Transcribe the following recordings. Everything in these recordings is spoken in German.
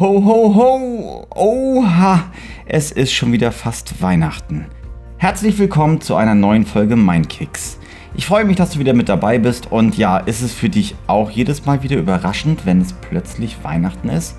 Ho, ho, ho! Oha! Es ist schon wieder fast Weihnachten. Herzlich willkommen zu einer neuen Folge Mindkicks. Ich freue mich, dass du wieder mit dabei bist und ja, ist es für dich auch jedes Mal wieder überraschend, wenn es plötzlich Weihnachten ist?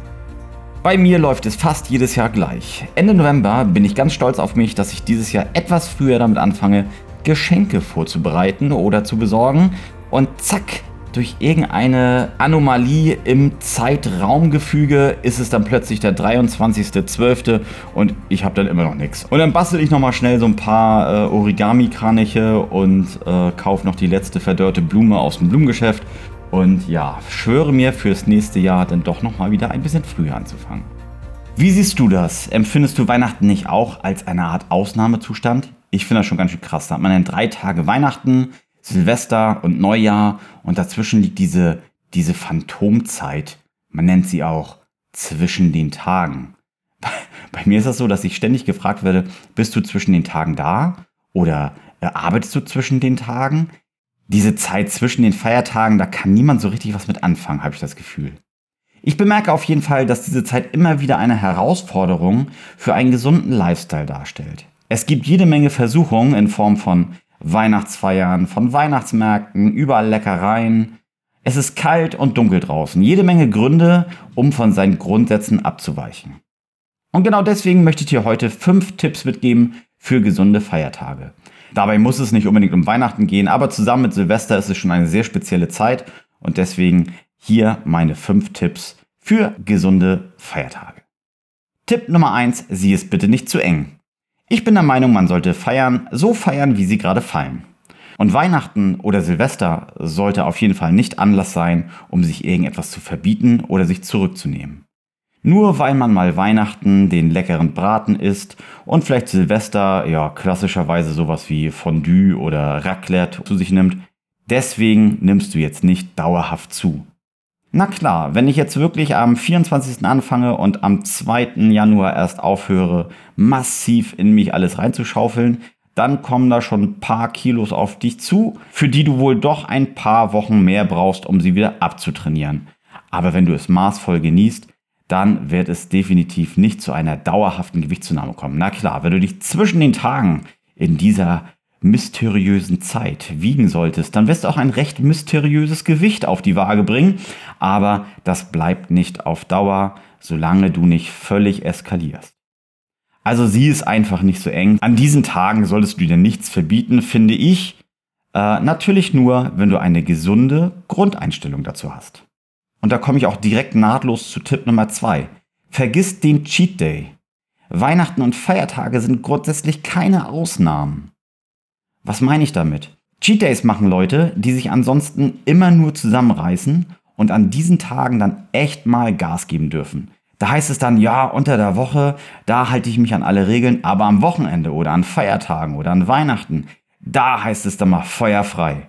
Bei mir läuft es fast jedes Jahr gleich. Ende November bin ich ganz stolz auf mich, dass ich dieses Jahr etwas früher damit anfange, Geschenke vorzubereiten oder zu besorgen und zack, durch irgendeine Anomalie im Zeitraumgefüge ist es dann plötzlich der 23.12. und ich habe dann immer noch nichts. Und dann bastel ich nochmal schnell so ein paar äh, Origami-Kraniche und äh, kaufe noch die letzte verdörrte Blume aus dem Blumengeschäft. Und ja, schwöre mir fürs nächste Jahr dann doch nochmal wieder ein bisschen früher anzufangen. Wie siehst du das? Empfindest du Weihnachten nicht auch als eine Art Ausnahmezustand? Ich finde das schon ganz schön krass. Da hat man dann drei Tage Weihnachten, Silvester und Neujahr und dazwischen liegt diese, diese Phantomzeit. Man nennt sie auch zwischen den Tagen. Bei mir ist das so, dass ich ständig gefragt werde, bist du zwischen den Tagen da oder äh, arbeitest du zwischen den Tagen? Diese Zeit zwischen den Feiertagen, da kann niemand so richtig was mit anfangen, habe ich das Gefühl. Ich bemerke auf jeden Fall, dass diese Zeit immer wieder eine Herausforderung für einen gesunden Lifestyle darstellt. Es gibt jede Menge Versuchungen in Form von Weihnachtsfeiern, von Weihnachtsmärkten, überall Leckereien. Es ist kalt und dunkel draußen. Jede Menge Gründe, um von seinen Grundsätzen abzuweichen. Und genau deswegen möchte ich dir heute fünf Tipps mitgeben für gesunde Feiertage. Dabei muss es nicht unbedingt um Weihnachten gehen, aber zusammen mit Silvester ist es schon eine sehr spezielle Zeit und deswegen hier meine fünf Tipps für gesunde Feiertage. Tipp Nummer eins: sieh es bitte nicht zu eng. Ich bin der Meinung, man sollte feiern, so feiern, wie sie gerade fallen. Und Weihnachten oder Silvester sollte auf jeden Fall nicht Anlass sein, um sich irgendetwas zu verbieten oder sich zurückzunehmen. Nur weil man mal Weihnachten den leckeren Braten isst und vielleicht Silvester ja klassischerweise sowas wie Fondue oder Raclette zu sich nimmt, deswegen nimmst du jetzt nicht dauerhaft zu. Na klar, wenn ich jetzt wirklich am 24. anfange und am 2. Januar erst aufhöre, massiv in mich alles reinzuschaufeln, dann kommen da schon ein paar Kilos auf dich zu, für die du wohl doch ein paar Wochen mehr brauchst, um sie wieder abzutrainieren. Aber wenn du es maßvoll genießt, dann wird es definitiv nicht zu einer dauerhaften Gewichtszunahme kommen. Na klar, wenn du dich zwischen den Tagen in dieser mysteriösen Zeit wiegen solltest, dann wirst du auch ein recht mysteriöses Gewicht auf die Waage bringen. Aber das bleibt nicht auf Dauer, solange du nicht völlig eskalierst. Also sieh es einfach nicht so eng. An diesen Tagen solltest du dir nichts verbieten, finde ich. Äh, natürlich nur, wenn du eine gesunde Grundeinstellung dazu hast. Und da komme ich auch direkt nahtlos zu Tipp Nummer zwei. Vergiss den Cheat Day. Weihnachten und Feiertage sind grundsätzlich keine Ausnahmen. Was meine ich damit? Cheat Days machen Leute, die sich ansonsten immer nur zusammenreißen und an diesen Tagen dann echt mal Gas geben dürfen. Da heißt es dann, ja, unter der Woche, da halte ich mich an alle Regeln, aber am Wochenende oder an Feiertagen oder an Weihnachten, da heißt es dann mal feuerfrei.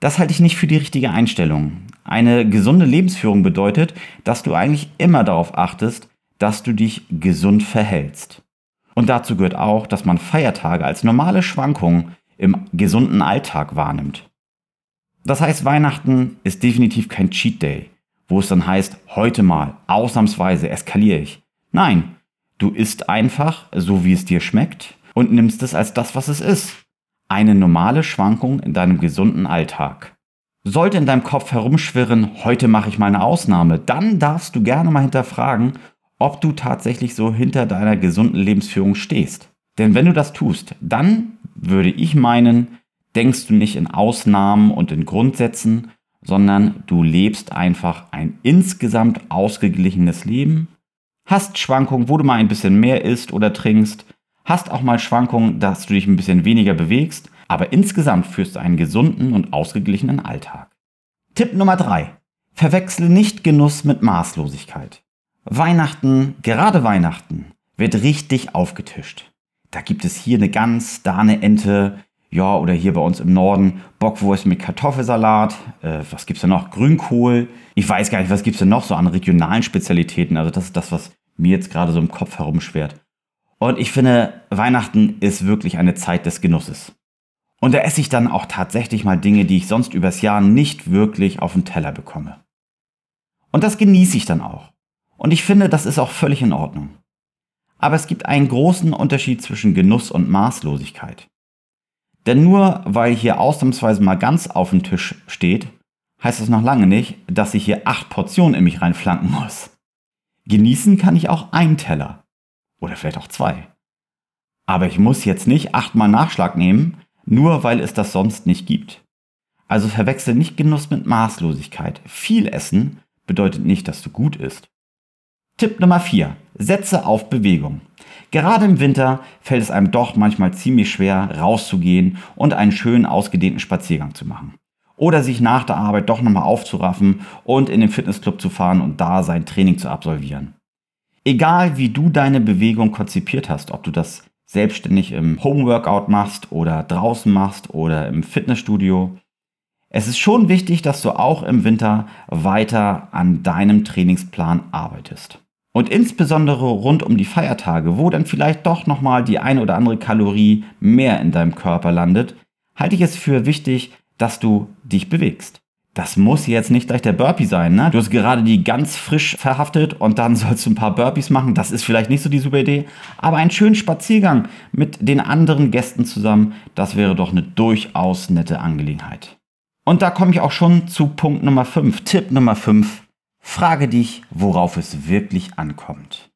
Das halte ich nicht für die richtige Einstellung. Eine gesunde Lebensführung bedeutet, dass du eigentlich immer darauf achtest, dass du dich gesund verhältst. Und dazu gehört auch, dass man Feiertage als normale Schwankungen im gesunden Alltag wahrnimmt. Das heißt, Weihnachten ist definitiv kein Cheat Day, wo es dann heißt, heute mal, ausnahmsweise eskaliere ich. Nein, du isst einfach, so wie es dir schmeckt und nimmst es als das, was es ist. Eine normale Schwankung in deinem gesunden Alltag. Sollte in deinem Kopf herumschwirren, heute mache ich mal eine Ausnahme, dann darfst du gerne mal hinterfragen, ob du tatsächlich so hinter deiner gesunden Lebensführung stehst. Denn wenn du das tust, dann würde ich meinen, denkst du nicht in Ausnahmen und in Grundsätzen, sondern du lebst einfach ein insgesamt ausgeglichenes Leben, hast Schwankungen, wo du mal ein bisschen mehr isst oder trinkst, hast auch mal Schwankungen, dass du dich ein bisschen weniger bewegst, aber insgesamt führst du einen gesunden und ausgeglichenen Alltag. Tipp Nummer drei: Verwechsle nicht Genuss mit Maßlosigkeit. Weihnachten, gerade Weihnachten, wird richtig aufgetischt da gibt es hier eine Gans, da eine Ente, ja, oder hier bei uns im Norden Bockwurst mit Kartoffelsalat. Äh, was gibt's da noch? Grünkohl. Ich weiß gar nicht, was gibt's denn noch so an regionalen Spezialitäten. Also das ist das, was mir jetzt gerade so im Kopf herumschwert. Und ich finde, Weihnachten ist wirklich eine Zeit des Genusses. Und da esse ich dann auch tatsächlich mal Dinge, die ich sonst übers Jahr nicht wirklich auf den Teller bekomme. Und das genieße ich dann auch. Und ich finde, das ist auch völlig in Ordnung. Aber es gibt einen großen Unterschied zwischen Genuss und Maßlosigkeit. Denn nur weil hier ausnahmsweise mal ganz auf dem Tisch steht, heißt das noch lange nicht, dass ich hier acht Portionen in mich reinflanken muss. Genießen kann ich auch einen Teller. Oder vielleicht auch zwei. Aber ich muss jetzt nicht achtmal Nachschlag nehmen, nur weil es das sonst nicht gibt. Also verwechsel nicht Genuss mit Maßlosigkeit. Viel Essen bedeutet nicht, dass du gut isst. Tipp Nummer 4. Setze auf Bewegung. Gerade im Winter fällt es einem doch manchmal ziemlich schwer, rauszugehen und einen schönen ausgedehnten Spaziergang zu machen. Oder sich nach der Arbeit doch nochmal aufzuraffen und in den Fitnessclub zu fahren und da sein Training zu absolvieren. Egal wie du deine Bewegung konzipiert hast, ob du das selbstständig im Homeworkout machst oder draußen machst oder im Fitnessstudio, es ist schon wichtig, dass du auch im Winter weiter an deinem Trainingsplan arbeitest. Und insbesondere rund um die Feiertage, wo dann vielleicht doch nochmal die eine oder andere Kalorie mehr in deinem Körper landet, halte ich es für wichtig, dass du dich bewegst. Das muss jetzt nicht gleich der Burpee sein, ne? Du hast gerade die ganz frisch verhaftet und dann sollst du ein paar Burpees machen. Das ist vielleicht nicht so die super Idee. Aber einen schönen Spaziergang mit den anderen Gästen zusammen, das wäre doch eine durchaus nette Angelegenheit. Und da komme ich auch schon zu Punkt Nummer 5. Tipp Nummer 5. Frage dich, worauf es wirklich ankommt.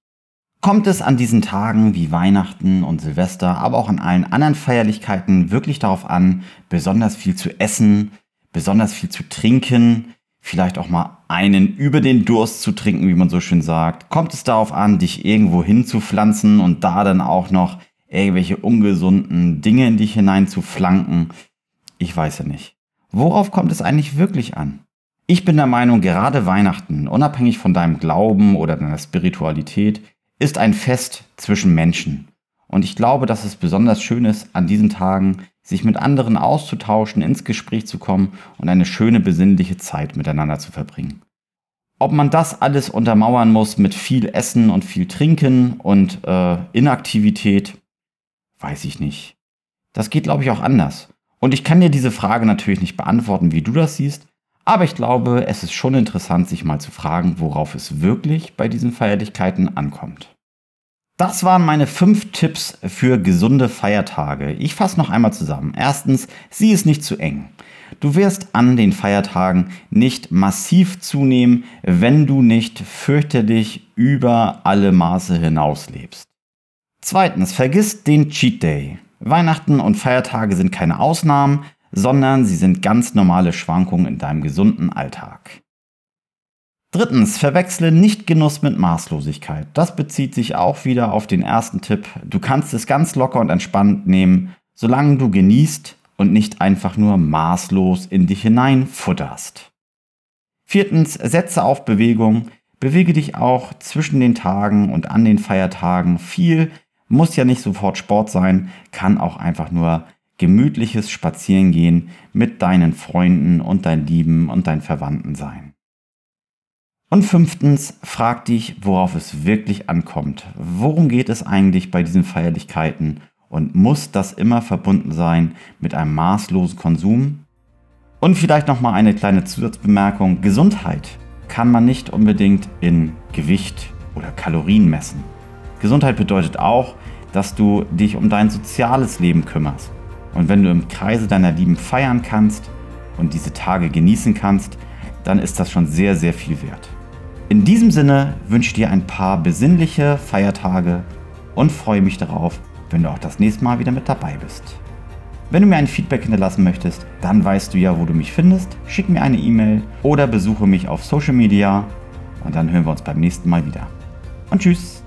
Kommt es an diesen Tagen wie Weihnachten und Silvester, aber auch an allen anderen Feierlichkeiten wirklich darauf an, besonders viel zu essen, besonders viel zu trinken, vielleicht auch mal einen über den Durst zu trinken, wie man so schön sagt? Kommt es darauf an, dich irgendwo hinzupflanzen und da dann auch noch irgendwelche ungesunden Dinge in dich hinein zu flanken? Ich weiß ja nicht. Worauf kommt es eigentlich wirklich an? Ich bin der Meinung, gerade Weihnachten, unabhängig von deinem Glauben oder deiner Spiritualität, ist ein Fest zwischen Menschen. Und ich glaube, dass es besonders schön ist, an diesen Tagen sich mit anderen auszutauschen, ins Gespräch zu kommen und eine schöne besinnliche Zeit miteinander zu verbringen. Ob man das alles untermauern muss mit viel Essen und viel Trinken und äh, Inaktivität, weiß ich nicht. Das geht, glaube ich, auch anders. Und ich kann dir diese Frage natürlich nicht beantworten, wie du das siehst, aber ich glaube, es ist schon interessant, sich mal zu fragen, worauf es wirklich bei diesen Feierlichkeiten ankommt. Das waren meine fünf Tipps für gesunde Feiertage. Ich fasse noch einmal zusammen. Erstens, sieh es nicht zu eng. Du wirst an den Feiertagen nicht massiv zunehmen, wenn du nicht fürchterlich über alle Maße hinaus lebst. Zweitens, vergiss den Cheat Day. Weihnachten und Feiertage sind keine Ausnahmen sondern sie sind ganz normale Schwankungen in deinem gesunden Alltag. Drittens, verwechsle nicht Genuss mit Maßlosigkeit. Das bezieht sich auch wieder auf den ersten Tipp. Du kannst es ganz locker und entspannt nehmen, solange du genießt und nicht einfach nur maßlos in dich hinein futterst. Viertens, setze auf Bewegung. Bewege dich auch zwischen den Tagen und an den Feiertagen viel. Muss ja nicht sofort Sport sein, kann auch einfach nur gemütliches Spazierengehen mit deinen Freunden und deinen Lieben und deinen Verwandten sein. Und fünftens, frag dich, worauf es wirklich ankommt. Worum geht es eigentlich bei diesen Feierlichkeiten und muss das immer verbunden sein mit einem maßlosen Konsum? Und vielleicht nochmal eine kleine Zusatzbemerkung. Gesundheit kann man nicht unbedingt in Gewicht oder Kalorien messen. Gesundheit bedeutet auch, dass du dich um dein soziales Leben kümmerst. Und wenn du im Kreise deiner Lieben feiern kannst und diese Tage genießen kannst, dann ist das schon sehr, sehr viel wert. In diesem Sinne wünsche ich dir ein paar besinnliche Feiertage und freue mich darauf, wenn du auch das nächste Mal wieder mit dabei bist. Wenn du mir ein Feedback hinterlassen möchtest, dann weißt du ja, wo du mich findest. Schick mir eine E-Mail oder besuche mich auf Social Media und dann hören wir uns beim nächsten Mal wieder. Und tschüss!